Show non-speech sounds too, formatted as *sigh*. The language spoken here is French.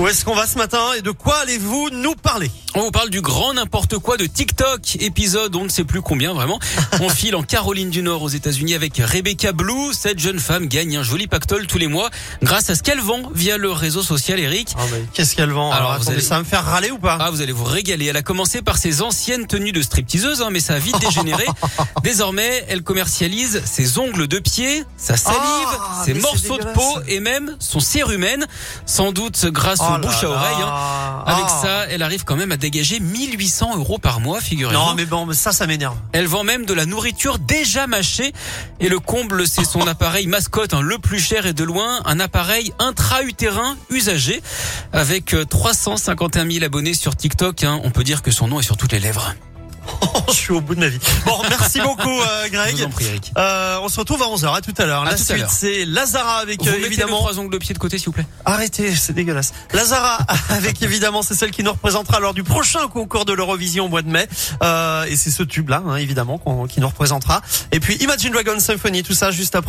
Où est-ce qu'on va ce matin et de quoi allez-vous nous parler On vous parle du grand n'importe quoi de TikTok, épisode on ne sait plus combien vraiment. *laughs* On file en Caroline du Nord aux États-Unis avec Rebecca Blue. Cette jeune femme gagne un joli pactole tous les mois grâce à ce qu'elle vend via le réseau social Eric. Ah, Qu'est-ce qu'elle vend? Alors, Alors, attendez, allez- ça va me faire râler ou pas? Ah, vous allez vous régaler. Elle a commencé par ses anciennes tenues de stripteaseuse, hein, mais ça a vite dégénéré. *laughs* Désormais, elle commercialise ses ongles de pied, sa salive, Ah, ses morceaux de peau et même son cérumen. Sans doute grâce Oh là bouche à oreille. hein. Avec Ah. ça, elle arrive quand même à dégager 1800 euros par mois, figurez-vous. Non mais bon, ça, ça m'énerve. Elle vend même de la nourriture déjà mâchée. Et le comble, c'est son *laughs* appareil mascotte, hein, le plus cher et de loin, un appareil intra-utérin usagé. Avec euh, 351 000 abonnés sur TikTok, hein, on peut dire que son nom est sur toutes les lèvres. *laughs* Je suis au bout de ma vie. Bon, merci beaucoup euh, Je Greg. vous en prie, Eric. Euh, on se retrouve à 11h, à tout à l'heure. La tout à suite, l'heure. c'est Lazara avec Vous euh, évidemment... trois ongles de pied de côté, s'il vous plaît. Arrêtez, c'est dégueulasse. Lazara *laughs* avec évidemment, c'est celle qui nous représentera lors du prochain concours de l'Eurovision au mois de mai. Et c'est ce tube-là, hein, évidemment, qu'on- qui nous représentera. Et puis Imagine Dragon Symphony, tout ça juste après.